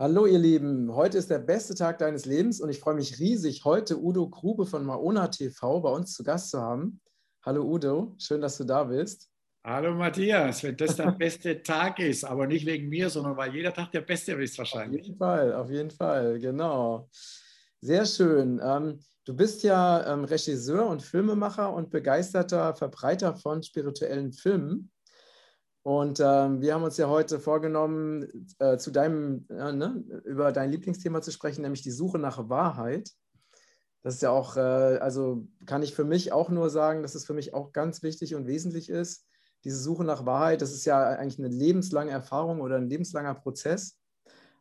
Hallo ihr Lieben, heute ist der beste Tag deines Lebens und ich freue mich riesig, heute Udo Grube von Maona TV bei uns zu Gast zu haben. Hallo Udo, schön, dass du da bist. Hallo Matthias, wenn das der beste Tag ist, aber nicht wegen mir, sondern weil jeder Tag der beste ist wahrscheinlich. Auf jeden Fall, auf jeden Fall, genau. Sehr schön. Ähm, du bist ja ähm, Regisseur und Filmemacher und begeisterter Verbreiter von spirituellen Filmen. Und ähm, wir haben uns ja heute vorgenommen, äh, zu deinem, äh, ne, über dein Lieblingsthema zu sprechen, nämlich die Suche nach Wahrheit. Das ist ja auch, äh, also kann ich für mich auch nur sagen, dass es für mich auch ganz wichtig und wesentlich ist, diese Suche nach Wahrheit, das ist ja eigentlich eine lebenslange Erfahrung oder ein lebenslanger Prozess,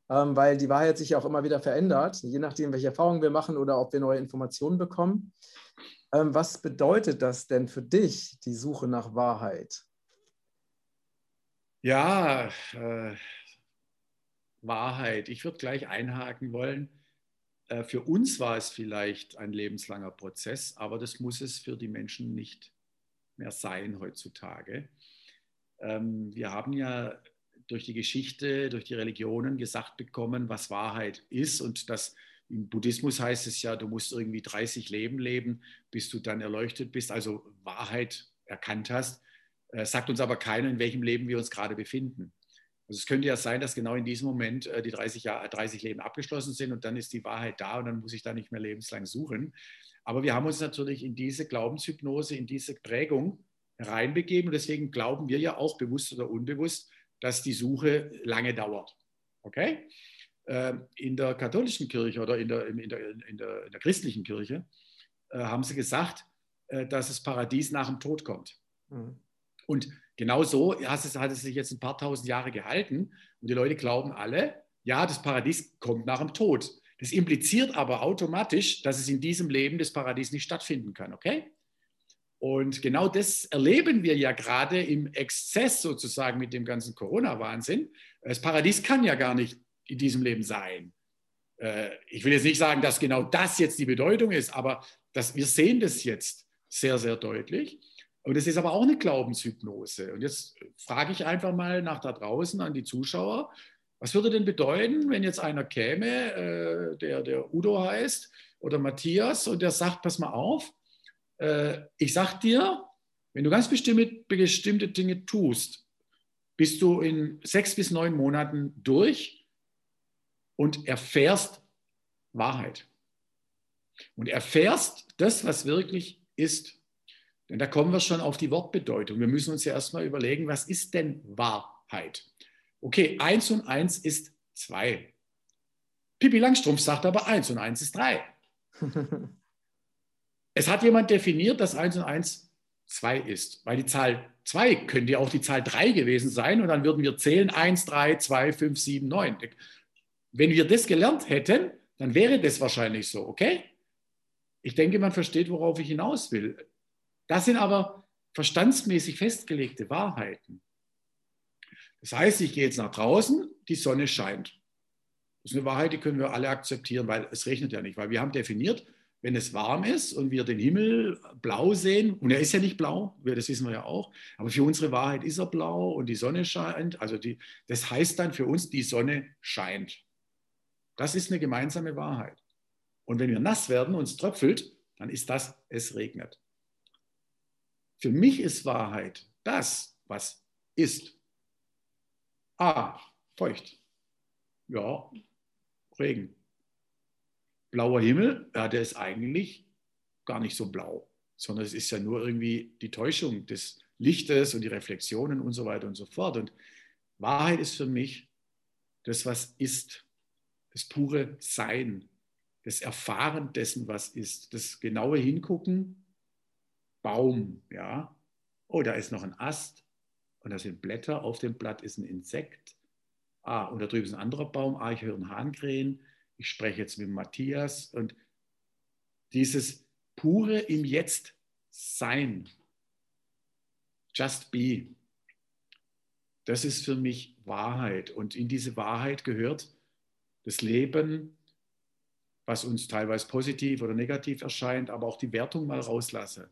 ähm, weil die Wahrheit sich ja auch immer wieder verändert, je nachdem, welche Erfahrungen wir machen oder ob wir neue Informationen bekommen. Ähm, was bedeutet das denn für dich, die Suche nach Wahrheit? Ja, äh, Wahrheit. Ich würde gleich einhaken wollen. Äh, für uns war es vielleicht ein lebenslanger Prozess, aber das muss es für die Menschen nicht mehr sein heutzutage. Ähm, wir haben ja durch die Geschichte, durch die Religionen gesagt bekommen, was Wahrheit ist und das im Buddhismus heißt es ja, du musst irgendwie 30 Leben leben, bis du dann erleuchtet bist, also Wahrheit erkannt hast. Äh, sagt uns aber keiner, in welchem Leben wir uns gerade befinden. Also es könnte ja sein, dass genau in diesem Moment äh, die 30, Jahre, 30 Leben abgeschlossen sind und dann ist die Wahrheit da und dann muss ich da nicht mehr lebenslang suchen. Aber wir haben uns natürlich in diese Glaubenshypnose, in diese Prägung reinbegeben. Und deswegen glauben wir ja auch bewusst oder unbewusst, dass die Suche lange dauert. Okay? Ähm, in der katholischen Kirche oder in der, in der, in der, in der christlichen Kirche äh, haben sie gesagt, dass das Paradies nach dem Tod kommt. Mhm. Und genau so hat es, hat es sich jetzt ein paar tausend Jahre gehalten. Und die Leute glauben alle, ja, das Paradies kommt nach dem Tod. Das impliziert aber automatisch, dass es in diesem Leben das Paradies nicht stattfinden kann, okay? Und genau das erleben wir ja gerade im Exzess sozusagen mit dem ganzen Corona-Wahnsinn. Das Paradies kann ja gar nicht in diesem Leben sein. Äh, ich will jetzt nicht sagen, dass genau das jetzt die Bedeutung ist, aber dass wir sehen das jetzt sehr, sehr deutlich. Und es ist aber auch eine Glaubenshypnose. Und jetzt frage ich einfach mal nach da draußen an die Zuschauer, was würde denn bedeuten, wenn jetzt einer käme, äh, der, der Udo heißt oder Matthias, und der sagt, pass mal auf, äh, ich sag dir, wenn du ganz bestimmte, bestimmte Dinge tust, bist du in sechs bis neun Monaten durch und erfährst Wahrheit. Und erfährst das, was wirklich ist. Denn da kommen wir schon auf die Wortbedeutung. Wir müssen uns ja erstmal überlegen, was ist denn Wahrheit? Okay, 1 und 1 ist 2. Pippi Langstrumpf sagt aber 1 und 1 ist 3. es hat jemand definiert, dass 1 und 1 2 ist, weil die Zahl 2 könnte ja auch die Zahl 3 gewesen sein und dann würden wir zählen 1, 3, 2, 5, 7, 9. Wenn wir das gelernt hätten, dann wäre das wahrscheinlich so, okay? Ich denke, man versteht, worauf ich hinaus will. Das sind aber verstandsmäßig festgelegte Wahrheiten. Das heißt, ich gehe jetzt nach draußen, die Sonne scheint. Das ist eine Wahrheit, die können wir alle akzeptieren, weil es regnet ja nicht, weil wir haben definiert, wenn es warm ist und wir den Himmel blau sehen, und er ist ja nicht blau, das wissen wir ja auch, aber für unsere Wahrheit ist er blau und die Sonne scheint, also die, das heißt dann für uns, die Sonne scheint. Das ist eine gemeinsame Wahrheit. Und wenn wir nass werden und es tröpfelt, dann ist das, es regnet. Für mich ist Wahrheit das, was ist. Ah, feucht. Ja, Regen. Blauer Himmel, ja, der ist eigentlich gar nicht so blau, sondern es ist ja nur irgendwie die Täuschung des Lichtes und die Reflexionen und so weiter und so fort. Und Wahrheit ist für mich das, was ist, das pure Sein, das Erfahren dessen, was ist, das genaue Hingucken, Baum, ja. Oh, da ist noch ein Ast, und da sind Blätter, auf dem Blatt ist ein Insekt. Ah, und da drüben ist ein anderer Baum, ah, ich höre einen Hahnkrähen. Ich spreche jetzt mit Matthias und dieses pure im Jetzt Sein, just be, das ist für mich Wahrheit. Und in diese Wahrheit gehört das Leben, was uns teilweise positiv oder negativ erscheint, aber auch die Wertung mal rauslasse.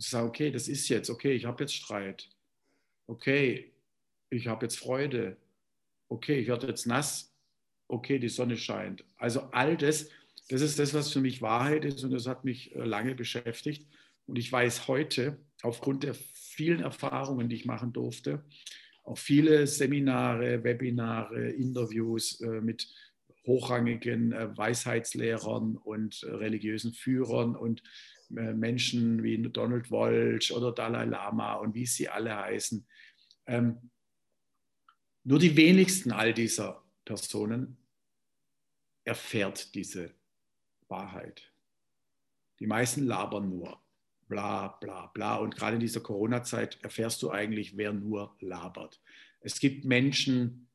Zu sagen, okay, das ist jetzt, okay, ich habe jetzt Streit okay, ich habe jetzt Freude, okay, ich werde jetzt nass, okay, die Sonne scheint. Also all das, das ist das, was für mich Wahrheit ist und das hat mich äh, lange beschäftigt. Und ich weiß heute, aufgrund der vielen Erfahrungen, die ich machen durfte, auch viele Seminare, Webinare, Interviews äh, mit hochrangigen äh, Weisheitslehrern und religiösen Führern und Menschen wie Donald Walsh oder Dalai Lama und wie sie alle heißen. Ähm, nur die wenigsten all dieser Personen erfährt diese Wahrheit. Die meisten labern nur. Bla, bla, bla. Und gerade in dieser Corona-Zeit erfährst du eigentlich, wer nur labert. Es gibt Menschen,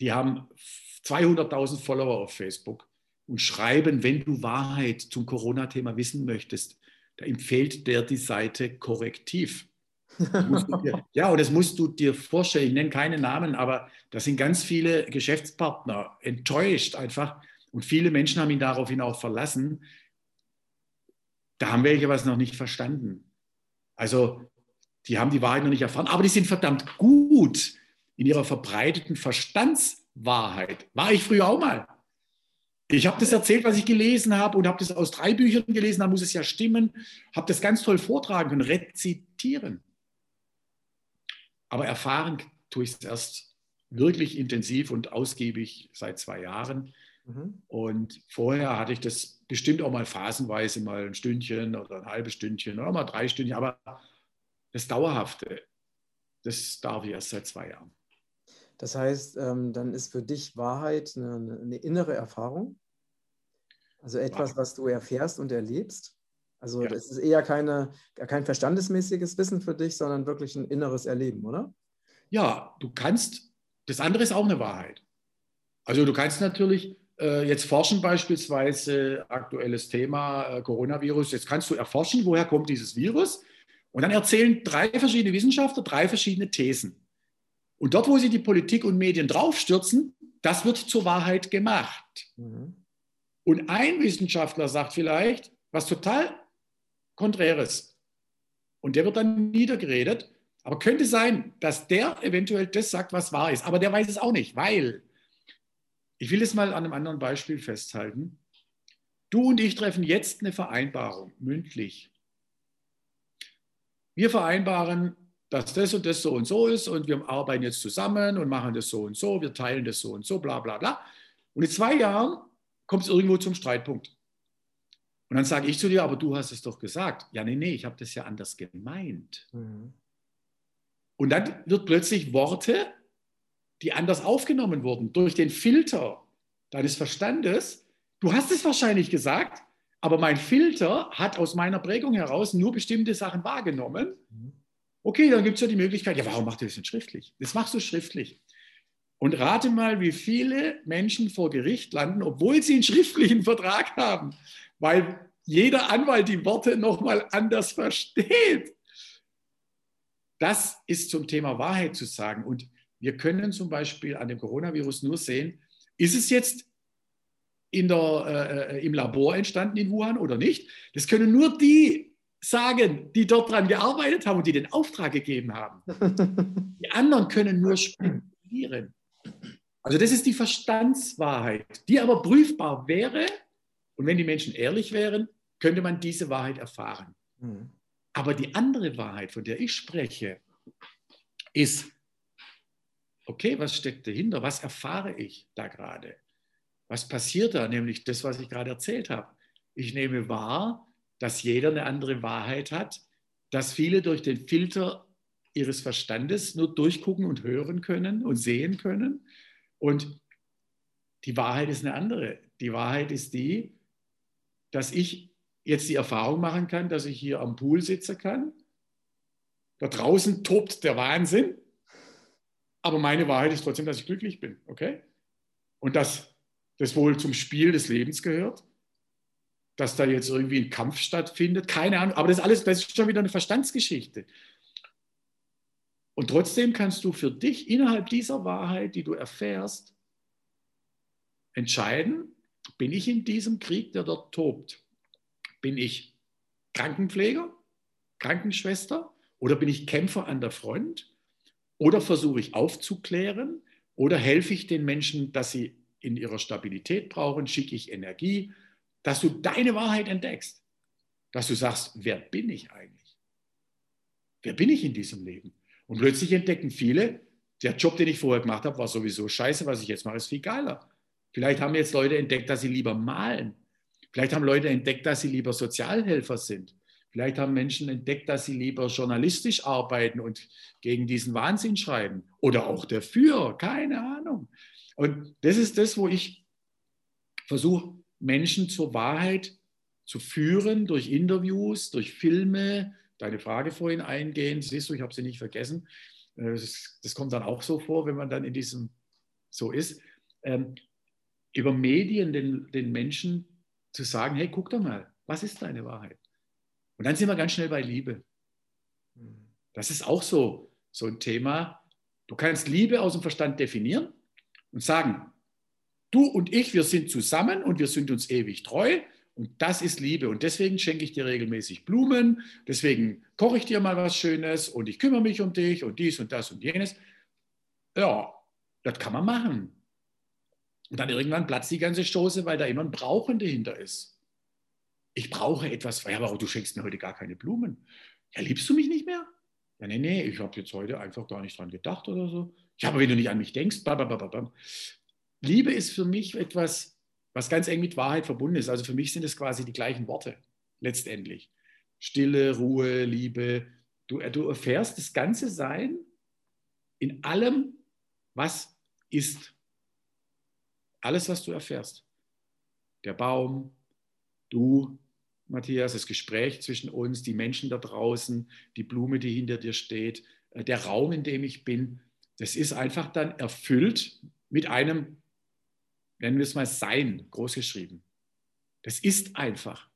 die haben 200.000 Follower auf Facebook und schreiben, wenn du Wahrheit zum Corona-Thema wissen möchtest, da empfiehlt der die Seite Korrektiv. Dir, ja, und das musst du dir vorstellen. Ich nenne keine Namen, aber da sind ganz viele Geschäftspartner enttäuscht einfach. Und viele Menschen haben ihn daraufhin auch verlassen. Da haben welche was noch nicht verstanden. Also, die haben die Wahrheit noch nicht erfahren, aber die sind verdammt gut in ihrer verbreiteten Verstandswahrheit. War ich früher auch mal. Ich habe das erzählt, was ich gelesen habe und habe das aus drei Büchern gelesen, da muss es ja stimmen, habe das ganz toll vortragen können, rezitieren. Aber erfahren tue ich es erst wirklich intensiv und ausgiebig seit zwei Jahren. Mhm. Und vorher hatte ich das bestimmt auch mal phasenweise, mal ein Stündchen oder ein halbes Stündchen oder mal drei Stündchen. Aber das Dauerhafte, das darf ich erst seit zwei Jahren. Das heißt, ähm, dann ist für dich Wahrheit eine, eine innere Erfahrung, also etwas, was du erfährst und erlebst. Also ja. das ist eher keine, kein verstandesmäßiges Wissen für dich, sondern wirklich ein inneres Erleben, oder? Ja, du kannst, das andere ist auch eine Wahrheit. Also du kannst natürlich äh, jetzt forschen beispielsweise, aktuelles Thema äh, Coronavirus, jetzt kannst du erforschen, woher kommt dieses Virus und dann erzählen drei verschiedene Wissenschaftler drei verschiedene Thesen. Und dort, wo sie die Politik und Medien draufstürzen, das wird zur Wahrheit gemacht. Mhm. Und ein Wissenschaftler sagt vielleicht, was total Konträres. Und der wird dann niedergeredet. Aber könnte sein, dass der eventuell das sagt, was wahr ist. Aber der weiß es auch nicht, weil, ich will es mal an einem anderen Beispiel festhalten. Du und ich treffen jetzt eine Vereinbarung, mündlich. Wir vereinbaren, dass das und das so und so ist und wir arbeiten jetzt zusammen und machen das so und so, wir teilen das so und so, bla bla bla. Und in zwei Jahren kommt es irgendwo zum Streitpunkt. Und dann sage ich zu dir, aber du hast es doch gesagt. Ja, nee, nee, ich habe das ja anders gemeint. Mhm. Und dann wird plötzlich Worte, die anders aufgenommen wurden, durch den Filter deines Verstandes. Du hast es wahrscheinlich gesagt, aber mein Filter hat aus meiner Prägung heraus nur bestimmte Sachen wahrgenommen. Mhm. Okay, dann gibt es ja die Möglichkeit, ja, warum macht ihr das nicht schriftlich? Das machst du schriftlich. Und rate mal, wie viele Menschen vor Gericht landen, obwohl sie einen schriftlichen Vertrag haben, weil jeder Anwalt die Worte nochmal anders versteht. Das ist zum Thema Wahrheit zu sagen. Und wir können zum Beispiel an dem Coronavirus nur sehen, ist es jetzt der, äh, im Labor entstanden in Wuhan oder nicht? Das können nur die sagen, die dort dran gearbeitet haben und die den Auftrag gegeben haben. Die anderen können nur spekulieren. Also das ist die Verstandswahrheit, die aber prüfbar wäre. Und wenn die Menschen ehrlich wären, könnte man diese Wahrheit erfahren. Mhm. Aber die andere Wahrheit, von der ich spreche, ist, okay, was steckt dahinter? Was erfahre ich da gerade? Was passiert da? Nämlich das, was ich gerade erzählt habe. Ich nehme wahr, dass jeder eine andere Wahrheit hat, dass viele durch den Filter ihres Verstandes nur durchgucken und hören können und sehen können. Und die Wahrheit ist eine andere. Die Wahrheit ist die, dass ich jetzt die Erfahrung machen kann, dass ich hier am Pool sitzen kann. Da draußen tobt der Wahnsinn. Aber meine Wahrheit ist trotzdem, dass ich glücklich bin. Okay? Und dass das wohl zum Spiel des Lebens gehört. Dass da jetzt irgendwie ein Kampf stattfindet. Keine Ahnung. Aber das, alles, das ist schon wieder eine Verstandsgeschichte. Und trotzdem kannst du für dich innerhalb dieser Wahrheit, die du erfährst, entscheiden, bin ich in diesem Krieg, der dort tobt? Bin ich Krankenpfleger, Krankenschwester oder bin ich Kämpfer an der Front? Oder versuche ich aufzuklären oder helfe ich den Menschen, dass sie in ihrer Stabilität brauchen, schicke ich Energie, dass du deine Wahrheit entdeckst. Dass du sagst, wer bin ich eigentlich? Wer bin ich in diesem Leben? Und plötzlich entdecken viele, der Job, den ich vorher gemacht habe, war sowieso scheiße, was ich jetzt mache, ist viel geiler. Vielleicht haben jetzt Leute entdeckt, dass sie lieber malen. Vielleicht haben Leute entdeckt, dass sie lieber Sozialhelfer sind. Vielleicht haben Menschen entdeckt, dass sie lieber journalistisch arbeiten und gegen diesen Wahnsinn schreiben. Oder auch dafür, keine Ahnung. Und das ist das, wo ich versuche, Menschen zur Wahrheit zu führen durch Interviews, durch Filme. Deine Frage vorhin eingehen, siehst du, ich habe sie nicht vergessen. Äh, das, das, kommt dann auch so vor, wenn man dann in diesem so ist. Ähm, über Medien den, den Menschen zu sagen, hey, guck doch mal, was ist deine Wahrheit? Und dann sind wir ganz schnell bei Liebe. Das ist auch so, so ein Thema. Du kannst Liebe aus dem Verstand definieren und sagen, du und ich, wir sind zusammen und wir sind uns ewig treu und das ist Liebe. Und deswegen schenke ich dir regelmäßig Blumen, deswegen koche ich dir mal was Schönes und ich kümmere mich um dich und dies und das und jenes. Ja, das kann man machen. Und dann irgendwann platzt die ganze Stoße, weil da immer ein Brauchen dahinter ist. Ich brauche etwas. Ja, aber du schenkst mir heute gar keine Blumen. Ja, liebst du mich nicht mehr? Ja, nee, nee, ich habe jetzt heute einfach gar nicht dran gedacht oder so. Ja, aber wenn du nicht an mich denkst, blablabla. Liebe ist für mich etwas, was ganz eng mit Wahrheit verbunden ist. Also für mich sind es quasi die gleichen Worte letztendlich. Stille, Ruhe, Liebe. Du, du erfährst das ganze Sein in allem, was ist. Alles, was du erfährst. Der Baum, du, Matthias, das Gespräch zwischen uns, die Menschen da draußen, die Blume, die hinter dir steht, äh, der Raum, in dem ich bin, das ist einfach dann erfüllt mit einem, nennen wir es mal Sein, großgeschrieben. Das ist einfach.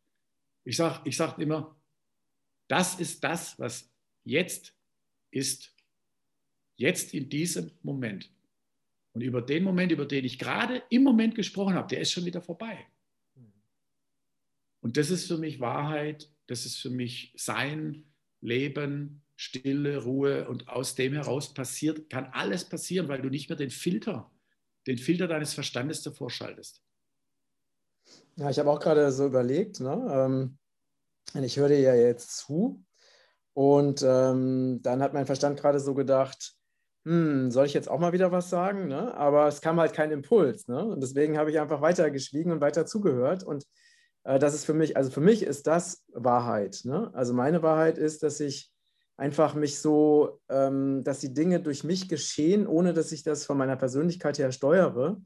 Ich sage ich sag immer, das ist das, was jetzt ist. Jetzt in diesem Moment. Und über den Moment, über den ich gerade im Moment gesprochen habe, der ist schon wieder vorbei. Und das ist für mich Wahrheit, das ist für mich Sein, Leben, Stille, Ruhe. Und aus dem heraus passiert, kann alles passieren, weil du nicht mehr den Filter, den Filter deines Verstandes davor schaltest. Ja, ich habe auch gerade so überlegt, ne? Ähm, ich höre dir ja jetzt zu und ähm, dann hat mein Verstand gerade so gedacht, hm, soll ich jetzt auch mal wieder was sagen? Ne? Aber es kam halt kein Impuls. Ne? Und deswegen habe ich einfach weiter geschwiegen und weiter zugehört. Und äh, das ist für mich, also für mich ist das Wahrheit. Ne? Also meine Wahrheit ist, dass ich einfach mich so, ähm, dass die Dinge durch mich geschehen, ohne dass ich das von meiner Persönlichkeit her steuere,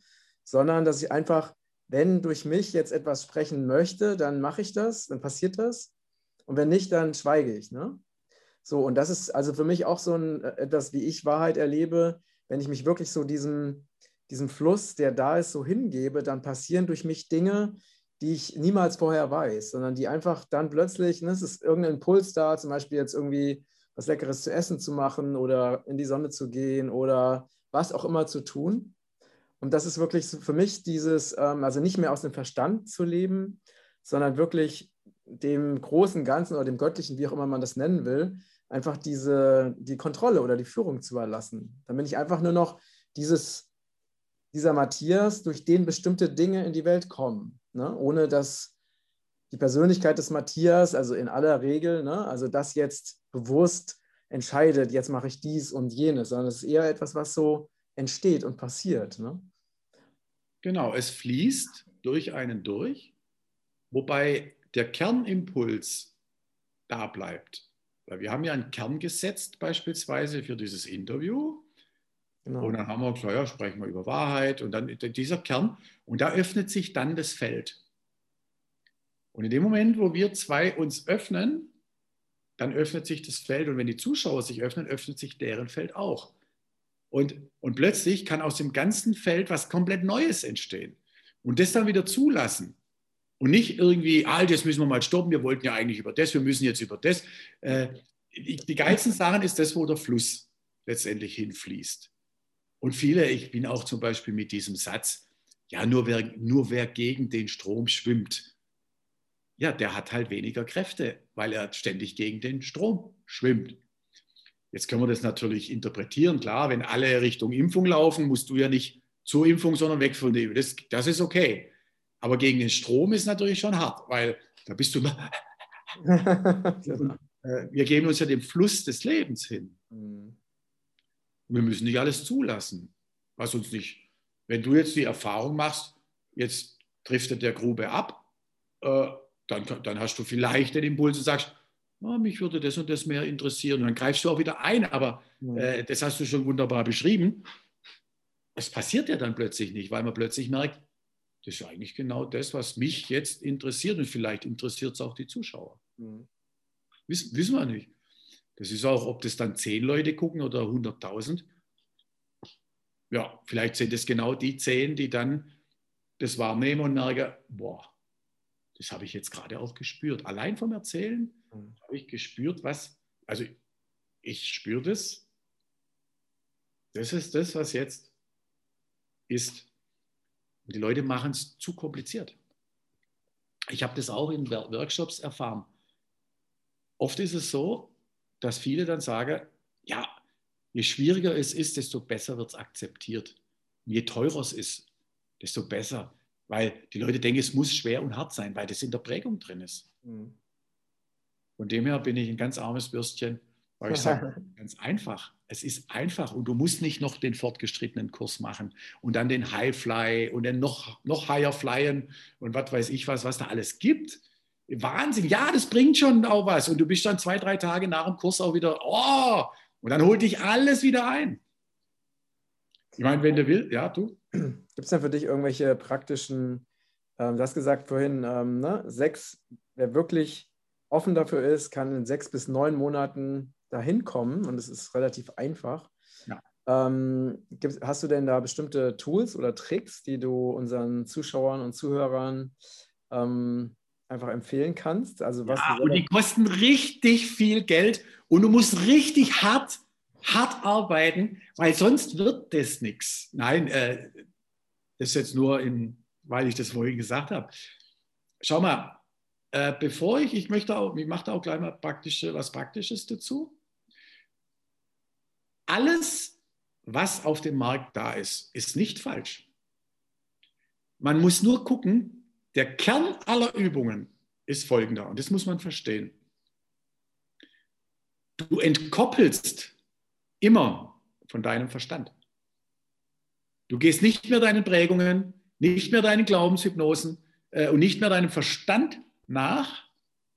sondern dass ich einfach, wenn durch mich jetzt etwas sprechen möchte, dann mache ich das, dann passiert das. Und wenn nicht, dann schweige ich. Ne? So, und das ist also für mich auch so ein, äh, etwas, wie ich Wahrheit erlebe, wenn ich mich wirklich so diesem, diesem Fluss, der da ist, so hingebe, dann passieren durch mich Dinge, die ich niemals vorher weiß, sondern die einfach dann plötzlich, ne, es ist irgendein Impuls da, zum Beispiel jetzt irgendwie was Leckeres zu essen zu machen oder in die Sonne zu gehen oder was auch immer zu tun. Und das ist wirklich für mich dieses, ähm, also nicht mehr aus dem Verstand zu leben, sondern wirklich dem großen Ganzen oder dem Göttlichen, wie auch immer man das nennen will, einfach diese, die Kontrolle oder die Führung zu erlassen. Dann bin ich einfach nur noch dieses, dieser Matthias, durch den bestimmte Dinge in die Welt kommen, ne? ohne dass die Persönlichkeit des Matthias, also in aller Regel, ne? also das jetzt bewusst entscheidet, jetzt mache ich dies und jenes, sondern es ist eher etwas, was so entsteht und passiert. Ne? Genau, es fließt durch einen durch, wobei der Kernimpuls da bleibt. Weil wir haben ja einen Kern gesetzt, beispielsweise für dieses Interview. Genau. Und dann haben wir gesagt, ja, sprechen wir über Wahrheit und dann dieser Kern. Und da öffnet sich dann das Feld. Und in dem Moment, wo wir zwei uns öffnen, dann öffnet sich das Feld. Und wenn die Zuschauer sich öffnen, öffnet sich deren Feld auch. Und, und plötzlich kann aus dem ganzen Feld was komplett Neues entstehen. Und das dann wieder zulassen. Und nicht irgendwie, ah, das müssen wir mal stoppen, wir wollten ja eigentlich über das, wir müssen jetzt über das. Äh, die, geilsten Sachen ist das, wo der Fluss letztendlich hinfließt. Und viele, ich bin auch zum Beispiel mit diesem Satz, ja, nur wer, nur wer gegen den Strom schwimmt, ja, der hat halt weniger Kräfte, weil er ständig gegen den Strom schwimmt. Jetzt können wir das natürlich interpretieren. Klar, wenn alle Richtung Impfung laufen, musst du ja nicht zur Impfung, sondern weg von der Impfung. Das, das ist okay. Aber gegen den Strom ist natürlich schon hart, weil da bist du. genau. Wir geben uns ja dem Fluss des Lebens hin. Mhm. Wir müssen nicht alles zulassen, was uns nicht. Wenn du jetzt die Erfahrung machst, jetzt driftet der Grube ab, äh, dann, dann hast du vielleicht den Impuls und sagst, oh, mich würde das und das mehr interessieren. Und dann greifst du auch wieder ein, aber äh, das hast du schon wunderbar beschrieben. Es passiert ja dann plötzlich nicht, weil man plötzlich merkt, das ist eigentlich genau das, was mich jetzt interessiert und vielleicht interessiert es auch die Zuschauer. Mhm. Wissen, wissen wir nicht. Das ist auch, ob das dann zehn Leute gucken oder 100.000. Ja, vielleicht sind es genau die zehn, die dann das wahrnehmen und merken, boah, das habe ich jetzt gerade auch gespürt. Allein vom Erzählen mhm. habe ich gespürt, was, also ich spüre das. Das ist das, was jetzt ist. Und die Leute machen es zu kompliziert. Ich habe das auch in Workshops erfahren. Oft ist es so, dass viele dann sagen, ja, je schwieriger es ist, desto besser wird es akzeptiert. Je teurer es ist, desto besser. Weil die Leute denken, es muss schwer und hart sein, weil das in der Prägung drin ist. Mhm. Von dem her bin ich ein ganz armes Bürstchen, weil ich sage, ganz einfach. Es ist einfach und du musst nicht noch den fortgeschrittenen Kurs machen und dann den Highfly und dann noch, noch higher flyen und was weiß ich was, was da alles gibt. Wahnsinn, ja, das bringt schon auch was. Und du bist dann zwei, drei Tage nach dem Kurs auch wieder, oh, und dann holt dich alles wieder ein. Ich meine, wenn du willst, ja, du. Gibt es denn für dich irgendwelche praktischen, ähm, du hast gesagt vorhin, ähm, ne, sechs, wer wirklich offen dafür ist, kann in sechs bis neun Monaten dahin kommen und es ist relativ einfach. Ja. Ähm, hast du denn da bestimmte Tools oder Tricks, die du unseren Zuschauern und Zuhörern ähm, einfach empfehlen kannst? Also was ja, und die kosten richtig viel Geld und du musst richtig hart, hart arbeiten, weil sonst wird das nichts. Nein, äh, das ist jetzt nur, in, weil ich das vorhin gesagt habe. Schau mal, äh, bevor ich, ich möchte auch, ich mache da auch gleich mal praktische, was Praktisches dazu. Alles, was auf dem Markt da ist, ist nicht falsch. Man muss nur gucken, der Kern aller Übungen ist folgender, und das muss man verstehen. Du entkoppelst immer von deinem Verstand. Du gehst nicht mehr deinen Prägungen, nicht mehr deinen Glaubenshypnosen äh, und nicht mehr deinem Verstand nach,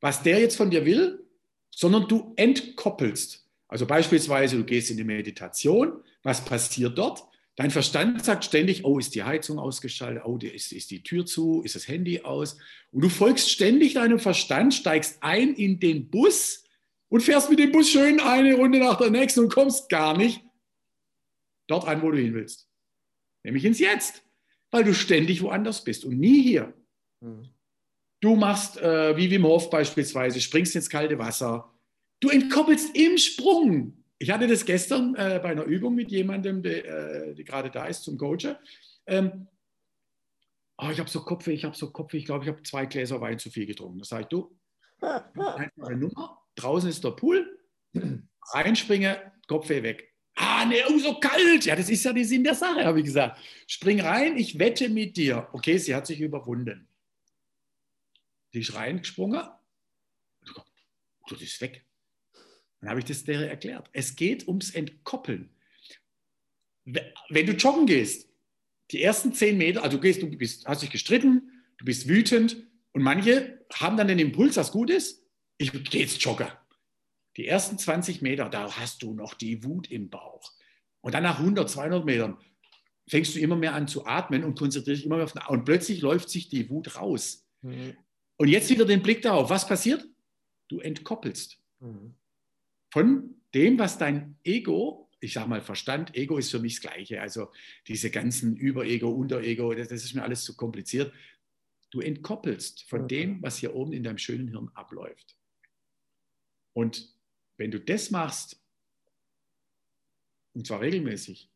was der jetzt von dir will, sondern du entkoppelst. Also beispielsweise, du gehst in die Meditation, was passiert dort? Dein Verstand sagt ständig, oh, ist die Heizung ausgeschaltet, oh, ist, ist die Tür zu, ist das Handy aus. Und du folgst ständig deinem Verstand, steigst ein in den Bus und fährst mit dem Bus schön eine Runde nach der nächsten und kommst gar nicht dort an, wo du hin willst. Nämlich ins Jetzt, weil du ständig woanders bist und nie hier. Mhm. Du machst, äh, wie Wim Hof beispielsweise, springst ins kalte Wasser. Du entkoppelst im Sprung ich hatte das gestern äh, bei einer Übung mit jemandem, der äh, gerade da ist zum Coachen. Ähm, oh, ich habe so Kopf, ich habe so Kopf, ich glaube, ich habe zwei Gläser Wein zu viel getrunken. Da sage ich, du, einfache Nummer, draußen ist der Pool, reinspringe, Kopfweh weg. Ah, ne, oh, so kalt. Ja, das ist ja der Sinn der Sache, habe ich gesagt. Spring rein, ich wette mit dir. Okay, sie hat sich überwunden. Die ist reingesprungen. Das ist weg. Dann habe ich das der erklärt. Es geht ums Entkoppeln. Wenn du joggen gehst, die ersten zehn Meter, also du gehst, du bist, hast dich gestritten, du bist wütend und manche haben dann den Impuls, was gut ist, ich gehe jetzt joggen. Die ersten 20 Meter, da hast du noch die Wut im Bauch. Und dann nach 100, 200 Metern fängst du immer mehr an zu atmen und konzentrierst dich immer mehr auf den Und plötzlich läuft sich die Wut raus. Mhm. Und jetzt wieder den Blick darauf, was passiert? Du entkoppelst. Mhm von dem, was dein Ego, ich sage mal Verstand, Ego ist für mich das Gleiche, also diese ganzen Überego, Unterego, das, das ist mir alles zu kompliziert. Du entkoppelst von dem, was hier oben in deinem schönen Hirn abläuft. Und wenn du das machst, und zwar regelmäßig,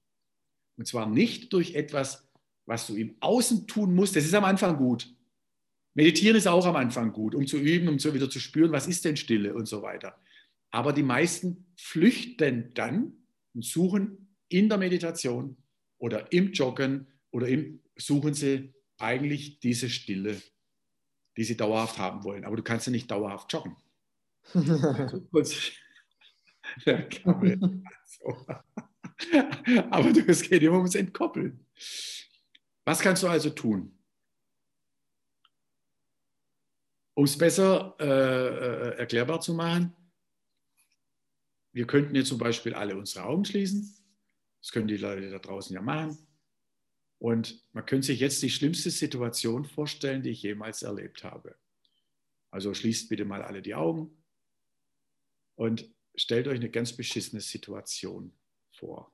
und zwar nicht durch etwas, was du im Außen tun musst, das ist am Anfang gut. Meditieren ist auch am Anfang gut, um zu üben, um so wieder zu spüren, was ist denn Stille und so weiter. Aber die meisten flüchten dann und suchen in der Meditation oder im Joggen oder suchen sie eigentlich diese Stille, die sie dauerhaft haben wollen. Aber du kannst ja nicht dauerhaft joggen. Aber es geht immer ums Entkoppeln. Was kannst du also tun? Um es besser äh, äh, erklärbar zu machen, wir könnten jetzt zum Beispiel alle unsere Augen schließen. Das können die Leute da draußen ja machen. Und man könnte sich jetzt die schlimmste Situation vorstellen, die ich jemals erlebt habe. Also schließt bitte mal alle die Augen und stellt euch eine ganz beschissene Situation vor.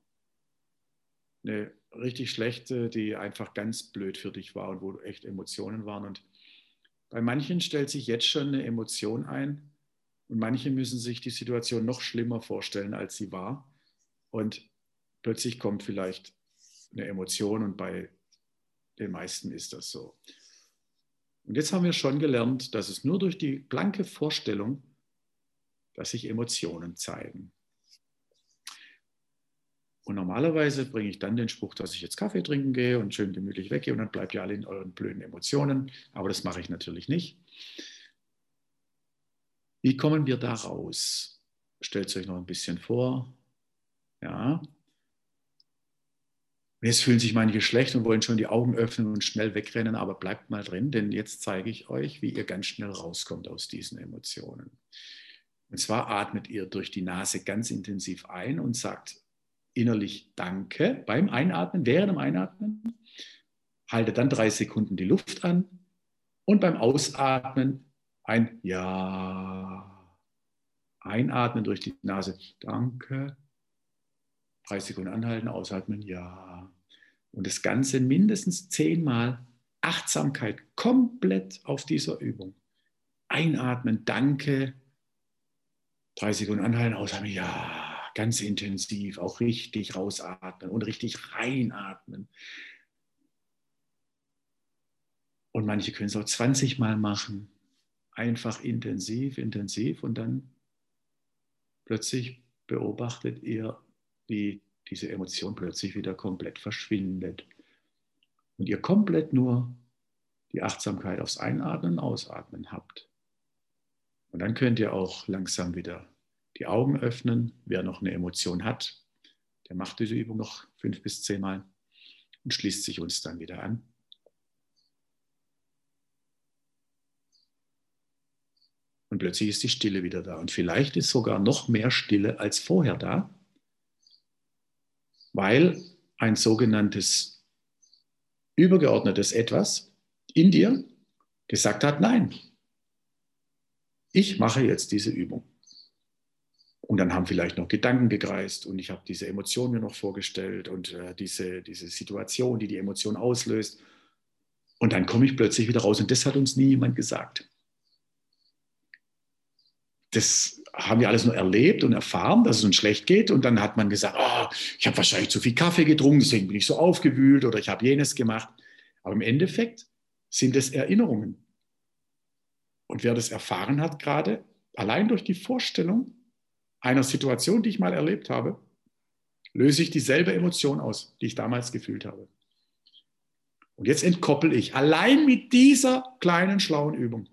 Eine richtig schlechte, die einfach ganz blöd für dich war und wo echt Emotionen waren. Und bei manchen stellt sich jetzt schon eine Emotion ein und manche müssen sich die Situation noch schlimmer vorstellen, als sie war. Und plötzlich kommt vielleicht eine Emotion und bei den meisten ist das so. Und jetzt haben wir schon gelernt, dass es nur durch die blanke Vorstellung, dass sich Emotionen zeigen. Und normalerweise bringe ich dann den Spruch, dass ich jetzt Kaffee trinken gehe und schön gemütlich weggehe und dann bleibt ihr alle in euren blöden Emotionen. Aber das mache ich natürlich nicht. Wie kommen wir da raus? Stellt es euch noch ein bisschen vor. Ja. Jetzt fühlen sich manche schlecht und wollen schon die Augen öffnen und schnell wegrennen, aber bleibt mal drin, denn jetzt zeige ich euch, wie ihr ganz schnell rauskommt aus diesen Emotionen. Und zwar atmet ihr durch die Nase ganz intensiv ein und sagt innerlich Danke beim Einatmen, während dem Einatmen. Haltet dann drei Sekunden die Luft an und beim Ausatmen ein Ja. Einatmen durch die Nase. Danke. Drei Sekunden anhalten, ausatmen. Ja. Und das Ganze mindestens zehnmal. Achtsamkeit komplett auf dieser Übung. Einatmen. Danke. Drei Sekunden anhalten, ausatmen. Ja ganz intensiv, auch richtig rausatmen und richtig reinatmen. Und manche können es auch 20 Mal machen. Einfach intensiv, intensiv und dann plötzlich beobachtet ihr, wie diese Emotion plötzlich wieder komplett verschwindet. Und ihr komplett nur die Achtsamkeit aufs Einatmen und Ausatmen habt. Und dann könnt ihr auch langsam wieder die Augen öffnen. Wer noch eine Emotion hat, der macht diese Übung noch fünf bis zehn Mal und schließt sich uns dann wieder an. Und plötzlich ist die Stille wieder da. Und vielleicht ist sogar noch mehr Stille als vorher da, weil ein sogenanntes übergeordnetes Etwas in dir gesagt hat, nein, ich mache jetzt diese Übung. Und dann haben vielleicht noch Gedanken gekreist und ich habe diese Emotion mir noch vorgestellt und äh, diese, diese Situation, die die Emotion auslöst. Und dann komme ich plötzlich wieder raus und das hat uns nie jemand gesagt. Das haben wir alles nur erlebt und erfahren, dass es uns schlecht geht. Und dann hat man gesagt, oh, ich habe wahrscheinlich zu viel Kaffee getrunken, deswegen bin ich so aufgewühlt oder ich habe jenes gemacht. Aber im Endeffekt sind es Erinnerungen. Und wer das erfahren hat gerade, allein durch die Vorstellung, einer Situation, die ich mal erlebt habe, löse ich dieselbe Emotion aus, die ich damals gefühlt habe. Und jetzt entkoppel ich allein mit dieser kleinen schlauen Übung.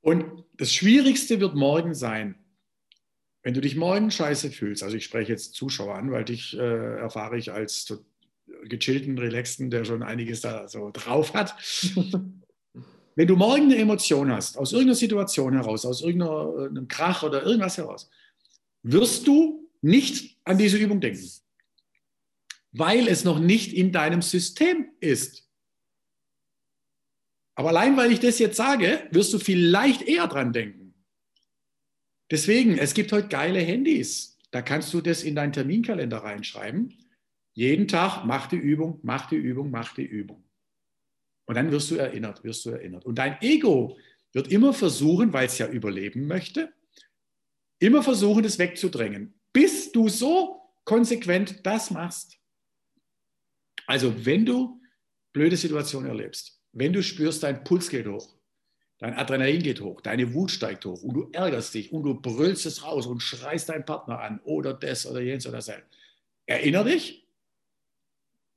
Und das Schwierigste wird morgen sein, wenn du dich morgen scheiße fühlst. Also ich spreche jetzt Zuschauer an, weil dich äh, erfahre ich als gechillten, relaxten, der schon einiges da so drauf hat. Wenn du morgen eine Emotion hast, aus irgendeiner Situation heraus, aus irgendeinem Krach oder irgendwas heraus, wirst du nicht an diese Übung denken, weil es noch nicht in deinem System ist. Aber allein weil ich das jetzt sage, wirst du vielleicht eher dran denken. Deswegen, es gibt heute geile Handys. Da kannst du das in deinen Terminkalender reinschreiben. Jeden Tag mach die Übung, mach die Übung, mach die Übung. Und dann wirst du erinnert, wirst du erinnert. Und dein Ego wird immer versuchen, weil es ja überleben möchte, immer versuchen, es wegzudrängen, bis du so konsequent das machst. Also wenn du blöde Situationen erlebst, wenn du spürst, dein Puls geht hoch, dein Adrenalin geht hoch, deine Wut steigt hoch und du ärgerst dich und du brüllst es raus und schreist deinen Partner an oder das oder jenes oder das. Erinner dich,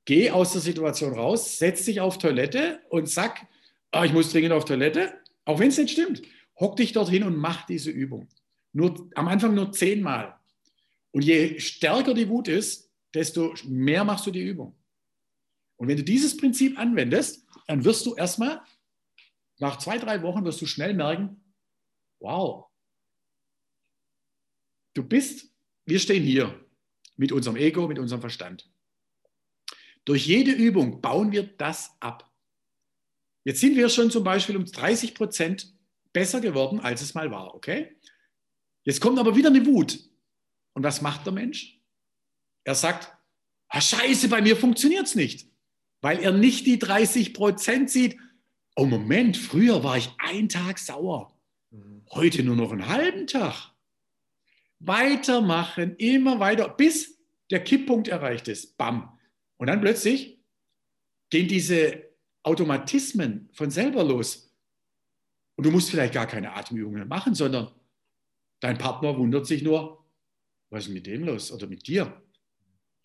geh aus der Situation raus, setz dich auf Toilette und sag, ah, ich muss dringend auf Toilette, auch wenn es nicht stimmt. Hock dich dorthin und mach diese Übung. Nur, am Anfang nur zehnmal. Und je stärker die Wut ist, desto mehr machst du die Übung. Und wenn du dieses Prinzip anwendest, dann wirst du erstmal, nach zwei, drei Wochen wirst du schnell merken, wow, du bist, wir stehen hier mit unserem Ego, mit unserem Verstand. Durch jede Übung bauen wir das ab. Jetzt sind wir schon zum Beispiel um 30 Prozent besser geworden, als es mal war, okay? Jetzt kommt aber wieder eine Wut. Und was macht der Mensch? Er sagt, ah, scheiße, bei mir funktioniert es nicht, weil er nicht die 30 Prozent sieht. Oh Moment, früher war ich einen Tag sauer, mhm. heute nur noch einen halben Tag. Weitermachen, immer weiter, bis der Kipppunkt erreicht ist. Bam. Und dann plötzlich gehen diese Automatismen von selber los. Und du musst vielleicht gar keine Atemübungen machen, sondern dein Partner wundert sich nur, was ist mit dem los oder mit dir?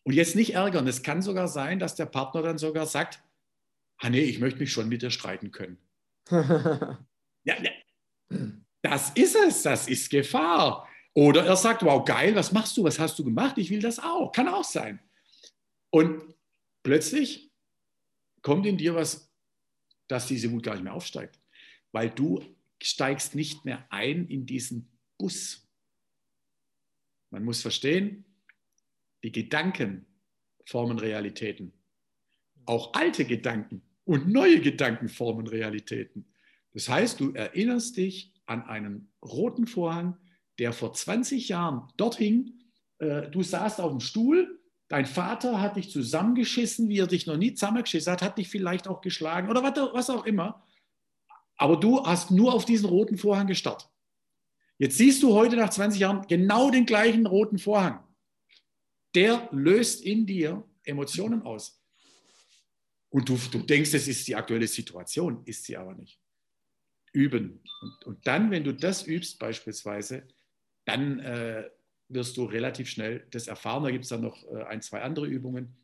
Und jetzt nicht ärgern. Es kann sogar sein, dass der Partner dann sogar sagt, ah nee, ich möchte mich schon mit dir streiten können. ja, ja, das ist es, das ist Gefahr. Oder er sagt, wow, geil, was machst du, was hast du gemacht? Ich will das auch. Kann auch sein. Und plötzlich kommt in dir was, dass diese Wut gar nicht mehr aufsteigt. Weil du steigst nicht mehr ein in diesen Bus. Man muss verstehen, die Gedanken formen Realitäten. Auch alte Gedanken und neue Gedanken formen Realitäten. Das heißt, du erinnerst dich an einen roten Vorhang, der vor 20 Jahren dort hing. Äh, du saßt auf dem Stuhl, dein Vater hat dich zusammengeschissen, wie er dich noch nie zusammengeschissen hat, hat dich vielleicht auch geschlagen oder was auch immer. Aber du hast nur auf diesen roten Vorhang gestarrt. Jetzt siehst du heute nach 20 Jahren genau den gleichen roten Vorhang der löst in dir Emotionen aus. Und du, du denkst, es ist die aktuelle Situation, ist sie aber nicht. Üben. Und, und dann, wenn du das übst beispielsweise, dann äh, wirst du relativ schnell das erfahren. Da gibt es dann noch äh, ein, zwei andere Übungen,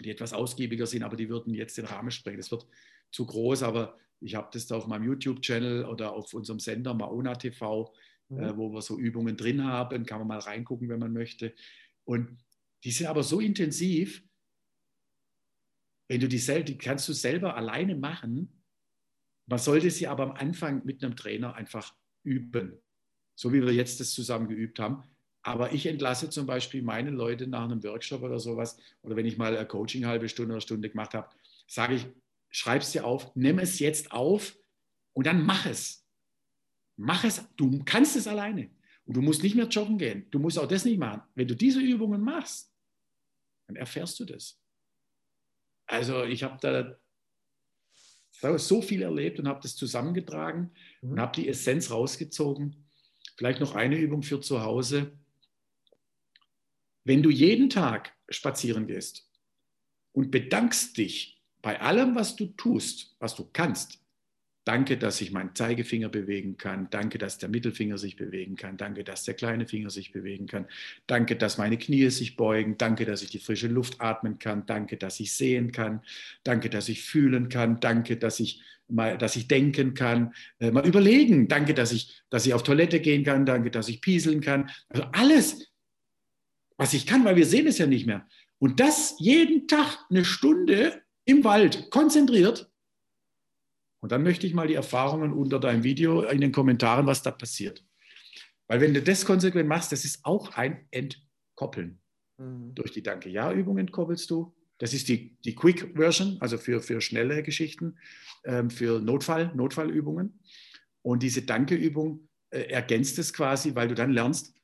die etwas ausgiebiger sind, aber die würden jetzt den Rahmen sprengen. Das wird zu groß, aber ich habe das da auf meinem YouTube-Channel oder auf unserem Sender Maona TV, äh, mhm. äh, wo wir so Übungen drin haben. Kann man mal reingucken, wenn man möchte. Und die sind aber so intensiv, wenn du die, die kannst du selber alleine machen. Man sollte sie aber am Anfang mit einem Trainer einfach üben, so wie wir jetzt das zusammen geübt haben. Aber ich entlasse zum Beispiel meine Leute nach einem Workshop oder sowas, oder wenn ich mal ein Coaching halbe Stunde oder Stunde gemacht habe, sage ich, schreib es dir auf, nimm es jetzt auf und dann mach es. Mach es, du kannst es alleine. Und du musst nicht mehr joggen gehen. Du musst auch das nicht machen. Wenn du diese Übungen machst, dann erfährst du das. Also ich habe da so viel erlebt und habe das zusammengetragen mhm. und habe die Essenz rausgezogen. Vielleicht noch eine Übung für zu Hause. Wenn du jeden Tag spazieren gehst und bedankst dich bei allem, was du tust, was du kannst, Danke, dass ich meinen Zeigefinger bewegen kann. Danke, dass der Mittelfinger sich bewegen kann. Danke, dass der kleine Finger sich bewegen kann. Danke, dass meine Knie sich beugen. Danke, dass ich die frische Luft atmen kann. Danke, dass ich sehen kann. Danke, dass ich fühlen kann. Danke, dass ich mal, dass ich denken kann. Äh, mal überlegen. Danke, dass ich, dass ich auf Toilette gehen kann. Danke, dass ich pieseln kann. Also alles, was ich kann, weil wir sehen es ja nicht mehr. Und das jeden Tag eine Stunde im Wald konzentriert und dann möchte ich mal die Erfahrungen unter deinem Video in den Kommentaren, was da passiert. Weil wenn du das konsequent machst, das ist auch ein Entkoppeln. Mhm. Durch die Danke-Ja-Übung entkoppelst du. Das ist die, die Quick-Version, also für, für schnelle Geschichten, ähm, für Notfall, Notfallübungen. Und diese Danke-Übung äh, ergänzt es quasi, weil du dann lernst,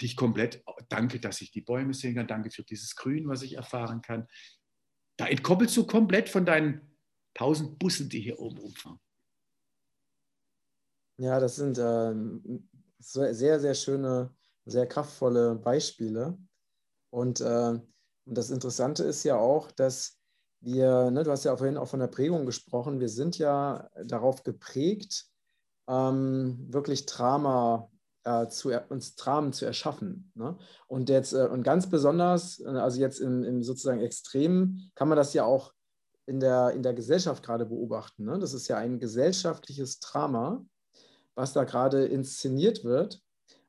dich komplett, oh, danke, dass ich die Bäume sehen kann, danke für dieses Grün, was ich erfahren kann. Da entkoppelst du komplett von deinen tausend Bussen, die hier oben rumfahren. Ja, das sind äh, sehr, sehr schöne, sehr kraftvolle Beispiele. Und, äh, das Interessante ist ja auch, dass wir, ne, du hast ja vorhin auch von der Prägung gesprochen, wir sind ja darauf geprägt, ähm, wirklich Drama äh, zu, uns Dramen zu erschaffen. Ne? Und jetzt, äh, und ganz besonders, äh, also jetzt im, im, sozusagen Extremen, kann man das ja auch in der, in der Gesellschaft gerade beobachten. Ne? Das ist ja ein gesellschaftliches Drama, was da gerade inszeniert wird.